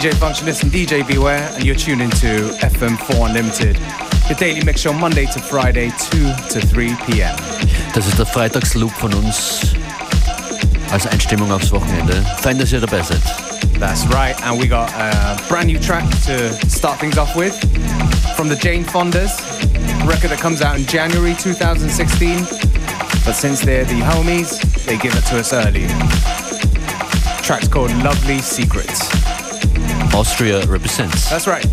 DJ Functionist and DJ Beware, and you're tuned into FM4 Unlimited, the daily mix show Monday to Friday, 2 to 3 p.m. Das ist der Freitagsloop von uns als Einstimmung aufs Wochenende. Fein, dass ihr dabei seid. That's right, and we got a brand new track to start things off with from the Jane Fondas, record that comes out in January 2016. But since they're the homies, they give it to us early. Track's called Lovely Secrets. Austria represents. That's right.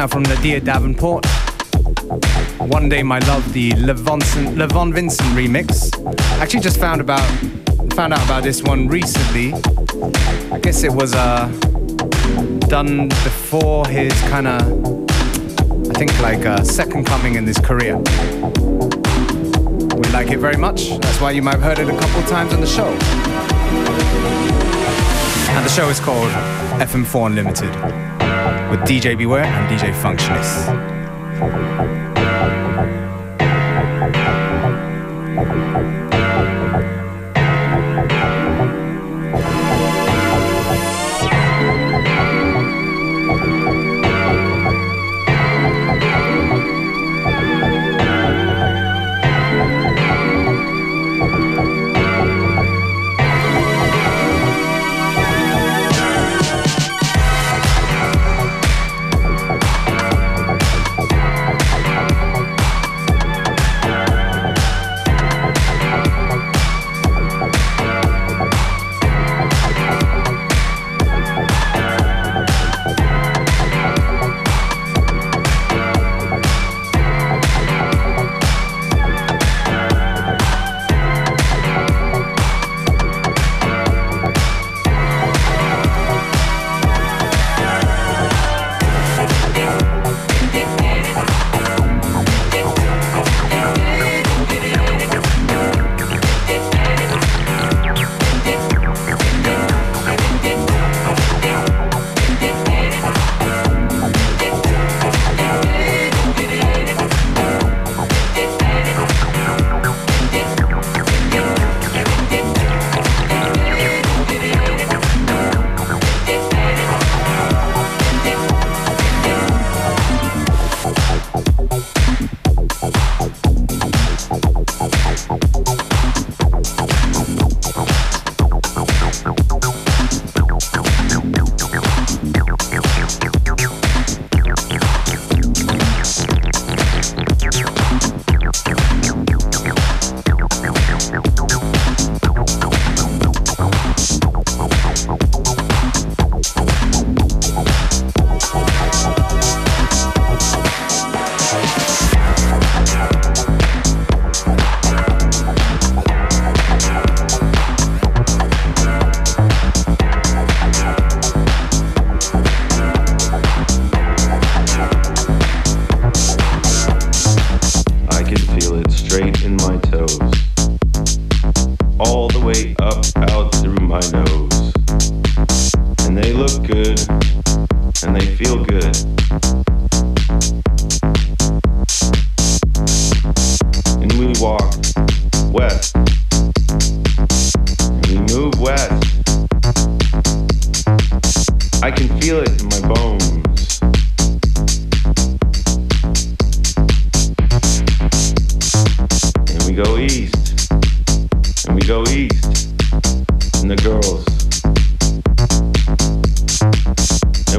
Now from Nadia Davenport. One Day My Love, the Levon, Levon Vincent remix. Actually, just found about found out about this one recently. I guess it was uh, done before his kind of, I think like uh, second coming in his career. We like it very much. That's why you might have heard it a couple times on the show. And the show is called FM4 Unlimited with DJ Beware and DJ Functionist.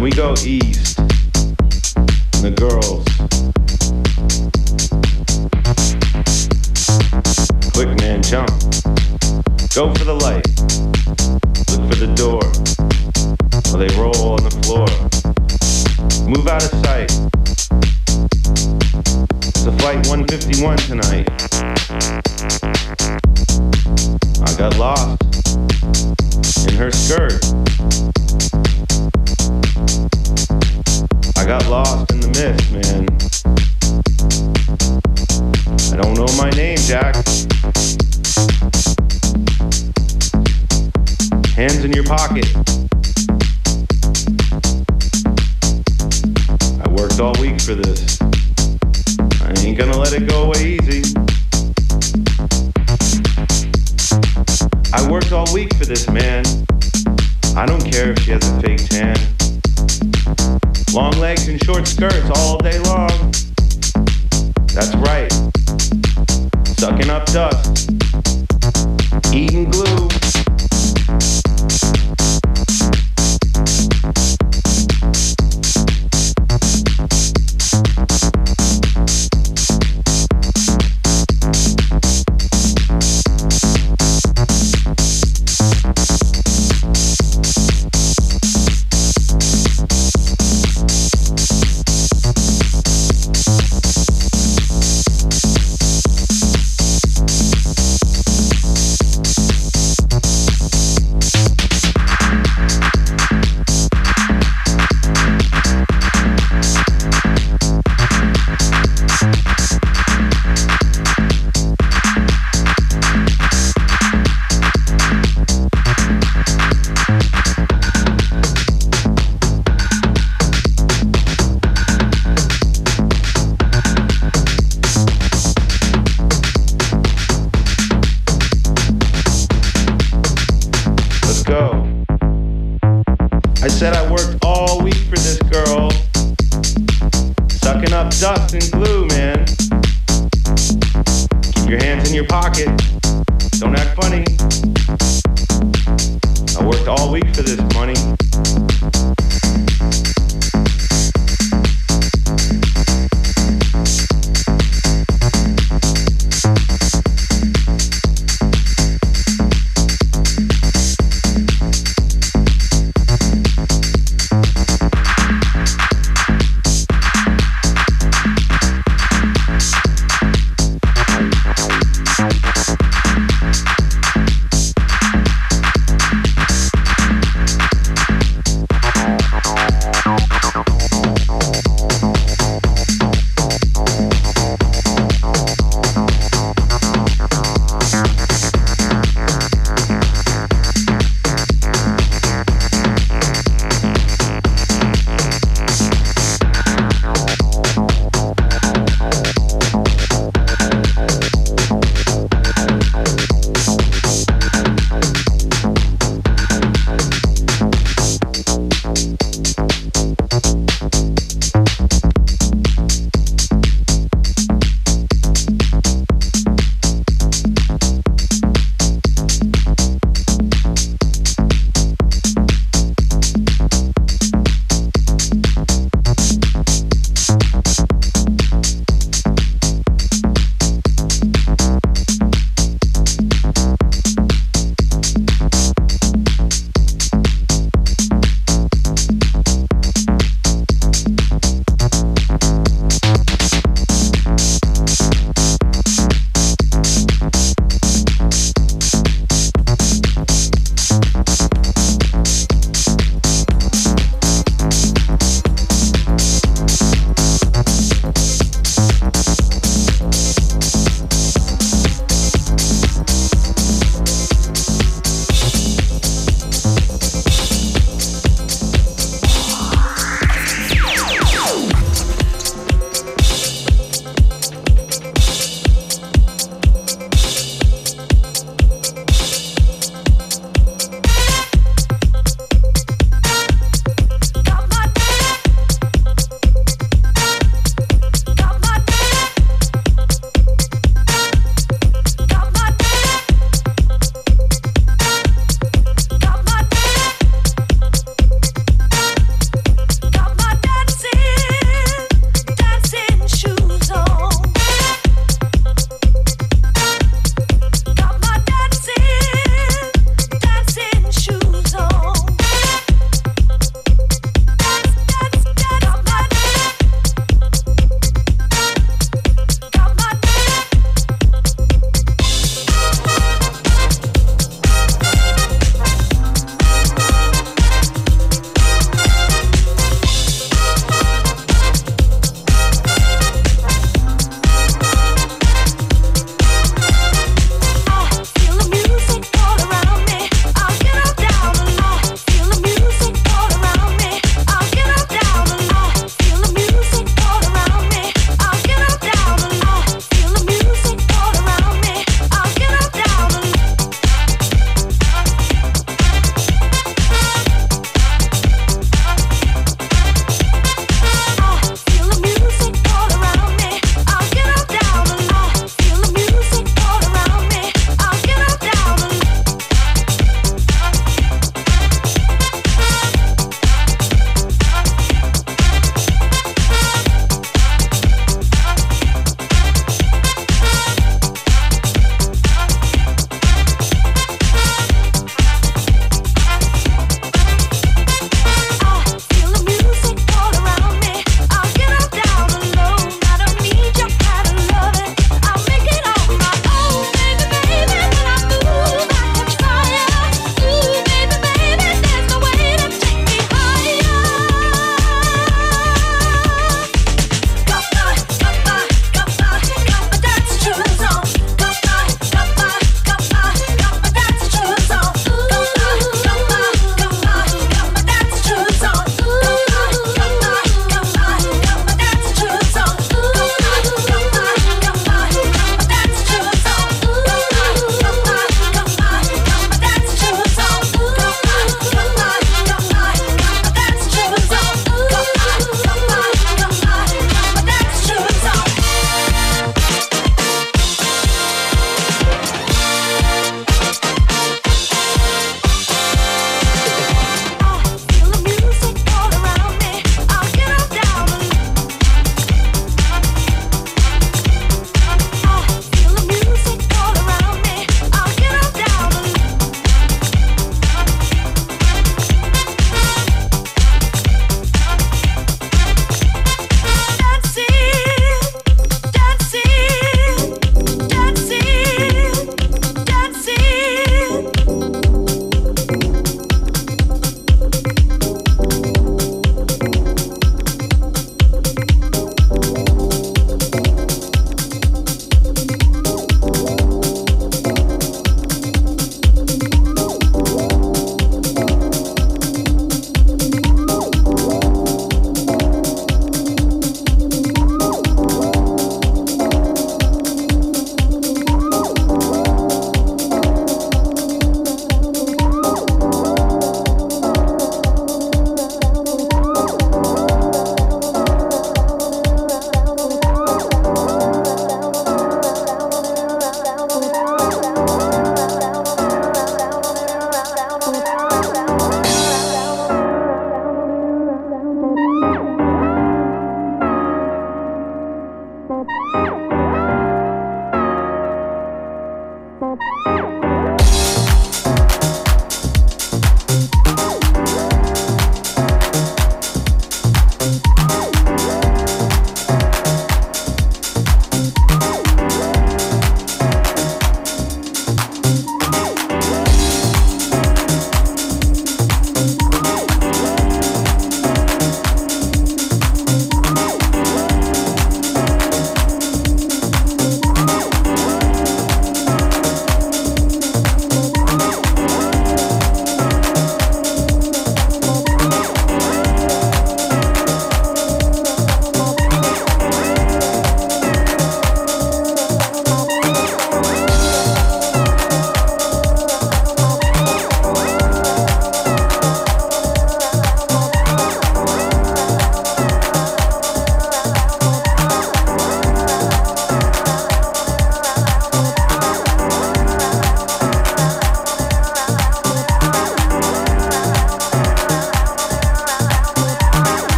And we go east. The girls. Quick man, jump. Go for the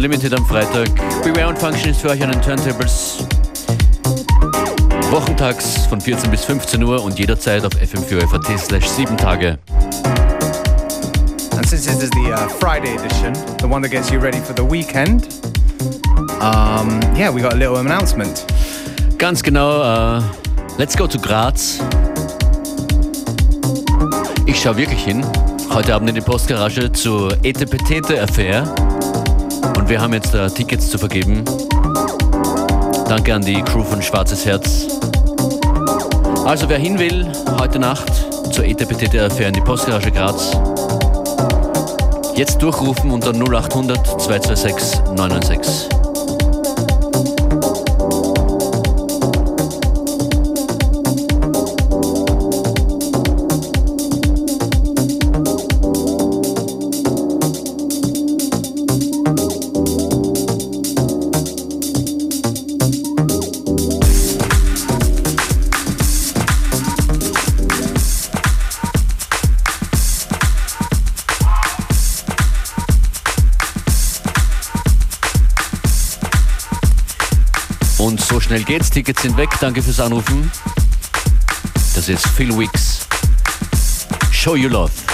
Unlimited am Freitag. Beware und Function ist für euch an den Turntables. Wochentags von 14 bis 15 Uhr und jederzeit auf fm4 slash 7 Tage. And since this is the uh, Friday edition, the one that gets you ready for the weekend, um, yeah, we got a little announcement. Ganz genau, uh, let's go to Graz. Ich schaue wirklich hin. Heute Abend in die Postgarage zur Etepetete Affair. Und wir haben jetzt uh, Tickets zu vergeben. Danke an die Crew von Schwarzes Herz. Also wer hin will, heute Nacht zur ETPT Affair in die Postgarage Graz. Jetzt durchrufen unter 0800 226 996. Schnell geht's, Tickets sind weg. Danke fürs Anrufen. Das ist Phil Weeks. Show You Love. show you love.